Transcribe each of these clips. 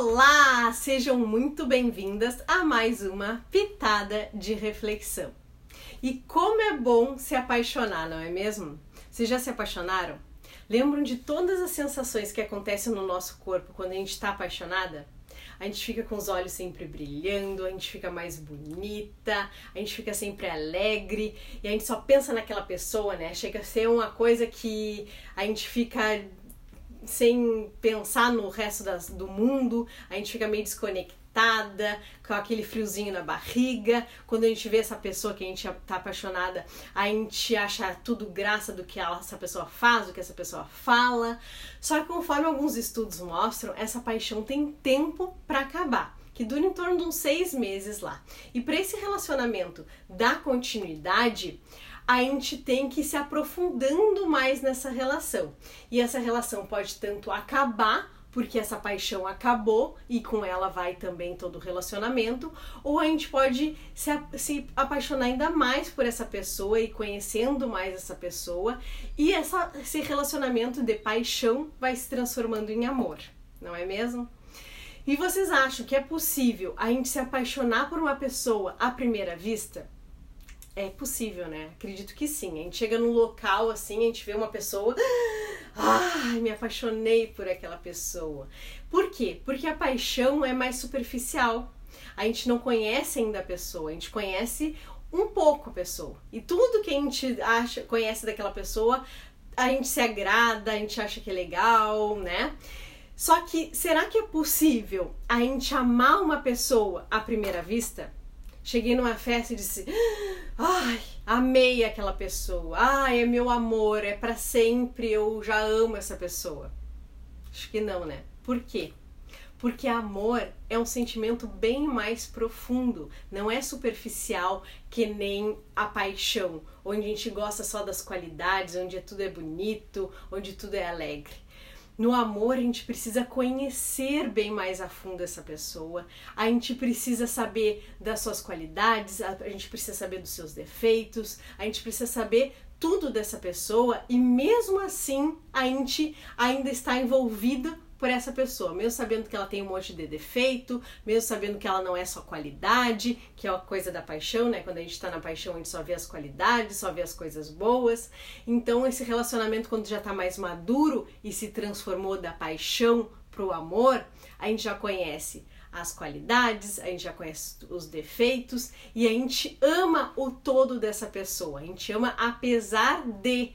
Olá, sejam muito bem-vindas a mais uma pitada de reflexão. E como é bom se apaixonar, não é mesmo? Vocês já se apaixonaram? Lembram de todas as sensações que acontecem no nosso corpo quando a gente está apaixonada? A gente fica com os olhos sempre brilhando, a gente fica mais bonita, a gente fica sempre alegre e a gente só pensa naquela pessoa, né? Chega a ser uma coisa que a gente fica sem pensar no resto das, do mundo, a gente fica meio desconectada, com aquele friozinho na barriga. Quando a gente vê essa pessoa que a gente tá apaixonada, a gente acha tudo graça do que ela, essa pessoa faz, do que essa pessoa fala. Só que conforme alguns estudos mostram, essa paixão tem tempo para acabar que dura em torno de uns seis meses lá. E para esse relacionamento dar continuidade, a gente tem que ir se aprofundando mais nessa relação. E essa relação pode tanto acabar porque essa paixão acabou e com ela vai também todo o relacionamento, ou a gente pode se, se apaixonar ainda mais por essa pessoa e conhecendo mais essa pessoa, e essa, esse relacionamento de paixão vai se transformando em amor, não é mesmo? E vocês acham que é possível a gente se apaixonar por uma pessoa à primeira vista? É possível, né? Acredito que sim. A gente chega num local assim, a gente vê uma pessoa. Ai, me apaixonei por aquela pessoa. Por quê? Porque a paixão é mais superficial. A gente não conhece ainda a pessoa, a gente conhece um pouco a pessoa. E tudo que a gente acha, conhece daquela pessoa, a gente se agrada, a gente acha que é legal, né? Só que será que é possível a gente amar uma pessoa à primeira vista? Cheguei numa festa e disse: Ai, amei aquela pessoa. Ai, é meu amor, é para sempre, eu já amo essa pessoa. Acho que não, né? Por quê? Porque amor é um sentimento bem mais profundo, não é superficial que nem a paixão, onde a gente gosta só das qualidades, onde tudo é bonito, onde tudo é alegre. No amor, a gente precisa conhecer bem mais a fundo essa pessoa, a gente precisa saber das suas qualidades, a gente precisa saber dos seus defeitos, a gente precisa saber tudo dessa pessoa e mesmo assim a gente ainda está envolvida por essa pessoa, mesmo sabendo que ela tem um monte de defeito, mesmo sabendo que ela não é só qualidade, que é a coisa da paixão, né? Quando a gente está na paixão, a gente só vê as qualidades, só vê as coisas boas. Então, esse relacionamento, quando já está mais maduro e se transformou da paixão pro amor, a gente já conhece as qualidades, a gente já conhece os defeitos e a gente ama o todo dessa pessoa. A gente ama apesar de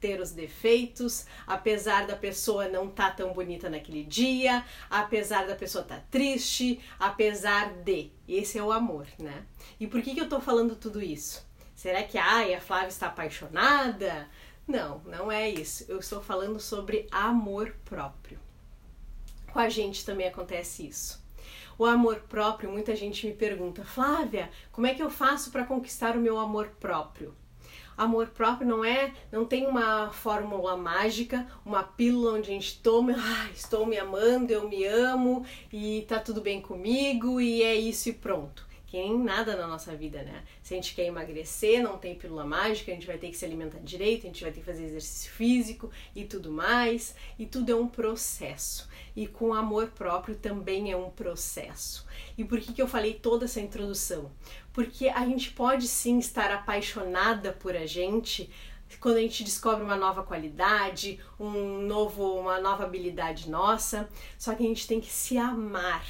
ter os defeitos, apesar da pessoa não estar tá tão bonita naquele dia, apesar da pessoa estar tá triste, apesar de. Esse é o amor, né? E por que, que eu tô falando tudo isso? Será que ai, a Flávia está apaixonada? Não, não é isso. Eu estou falando sobre amor próprio. Com a gente também acontece isso. O amor próprio, muita gente me pergunta, Flávia, como é que eu faço para conquistar o meu amor próprio? Amor próprio não é, não tem uma fórmula mágica, uma pílula onde a gente toma, ah, estou me amando, eu me amo e tá tudo bem comigo e é isso e pronto que nem nada na nossa vida, né? Se a gente quer emagrecer, não tem pílula mágica, a gente vai ter que se alimentar direito, a gente vai ter que fazer exercício físico e tudo mais, e tudo é um processo. E com amor próprio também é um processo. E por que, que eu falei toda essa introdução? Porque a gente pode sim estar apaixonada por a gente quando a gente descobre uma nova qualidade, um novo, uma nova habilidade nossa, só que a gente tem que se amar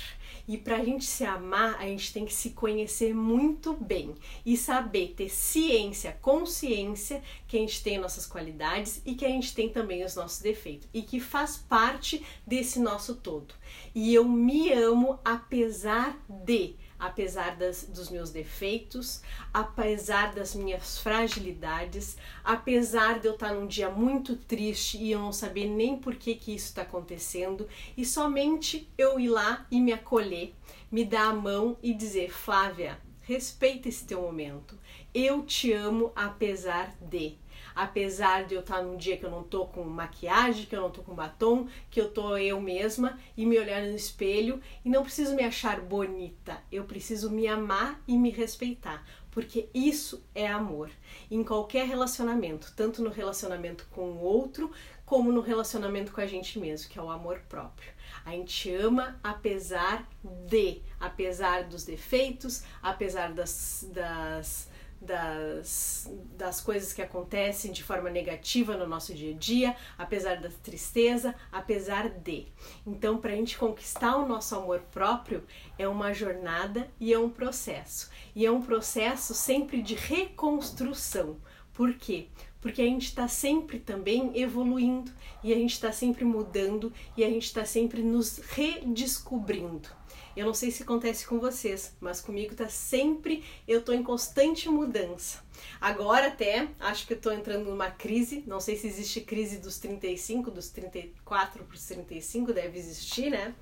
e para a gente se amar, a gente tem que se conhecer muito bem e saber ter ciência, consciência que a gente tem nossas qualidades e que a gente tem também os nossos defeitos e que faz parte desse nosso todo. E eu me amo apesar de apesar das, dos meus defeitos, apesar das minhas fragilidades, apesar de eu estar num dia muito triste e eu não saber nem por que, que isso está acontecendo, e somente eu ir lá e me acolher, me dar a mão e dizer: Flávia, respeita esse teu momento, eu te amo apesar de. Apesar de eu estar num dia que eu não tô com maquiagem, que eu não tô com batom, que eu tô eu mesma e me olhar no espelho e não preciso me achar bonita, eu preciso me amar e me respeitar, porque isso é amor. Em qualquer relacionamento, tanto no relacionamento com o outro, como no relacionamento com a gente mesmo, que é o amor próprio. A gente ama apesar de, apesar dos defeitos, apesar das, das das, das coisas que acontecem de forma negativa no nosso dia a dia, apesar da tristeza, apesar de. Então, para a gente conquistar o nosso amor próprio, é uma jornada e é um processo. E é um processo sempre de reconstrução. Por quê? Porque a gente está sempre também evoluindo e a gente está sempre mudando e a gente está sempre nos redescobrindo. Eu não sei se acontece com vocês, mas comigo tá sempre, eu tô em constante mudança. Agora até, acho que eu tô entrando numa crise, não sei se existe crise dos 35, dos 34 para os 35, deve existir, né?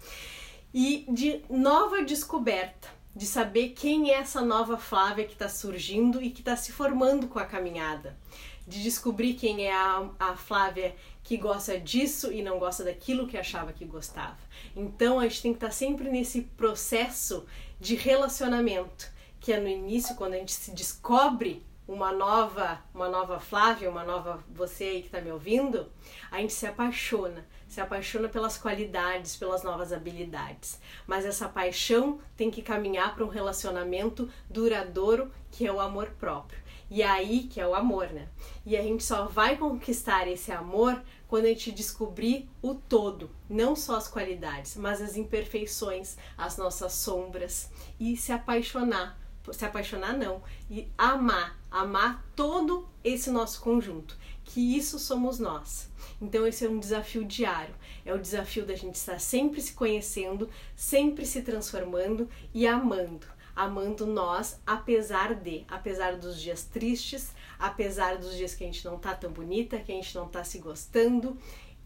E de nova descoberta, de saber quem é essa nova Flávia que está surgindo e que está se formando com a caminhada de descobrir quem é a, a Flávia que gosta disso e não gosta daquilo que achava que gostava. Então a gente tem que estar sempre nesse processo de relacionamento, que é no início quando a gente se descobre uma nova, uma nova Flávia, uma nova você aí que está me ouvindo, a gente se apaixona, se apaixona pelas qualidades, pelas novas habilidades. Mas essa paixão tem que caminhar para um relacionamento duradouro, que é o amor próprio. E é aí que é o amor, né? E a gente só vai conquistar esse amor quando a gente descobrir o todo, não só as qualidades, mas as imperfeições, as nossas sombras e se apaixonar, se apaixonar não, e amar, amar todo esse nosso conjunto, que isso somos nós. Então esse é um desafio diário, é o desafio da gente estar sempre se conhecendo, sempre se transformando e amando amando nós, apesar de, apesar dos dias tristes, apesar dos dias que a gente não tá tão bonita, que a gente não tá se gostando,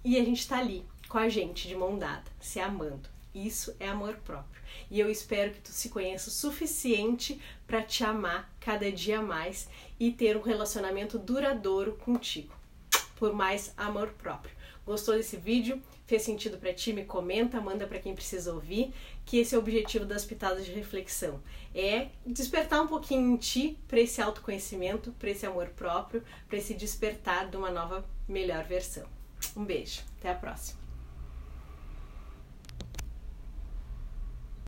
e a gente tá ali com a gente de mão dada, se amando. Isso é amor próprio. E eu espero que tu se conheça o suficiente para te amar cada dia mais e ter um relacionamento duradouro contigo. Por mais amor próprio. Gostou desse vídeo? Fez sentido para ti? Me comenta, manda para quem precisa ouvir, que esse é o objetivo das pitadas de reflexão. É despertar um pouquinho em ti para esse autoconhecimento, para esse amor próprio, para esse despertar de uma nova, melhor versão. Um beijo, até a próxima.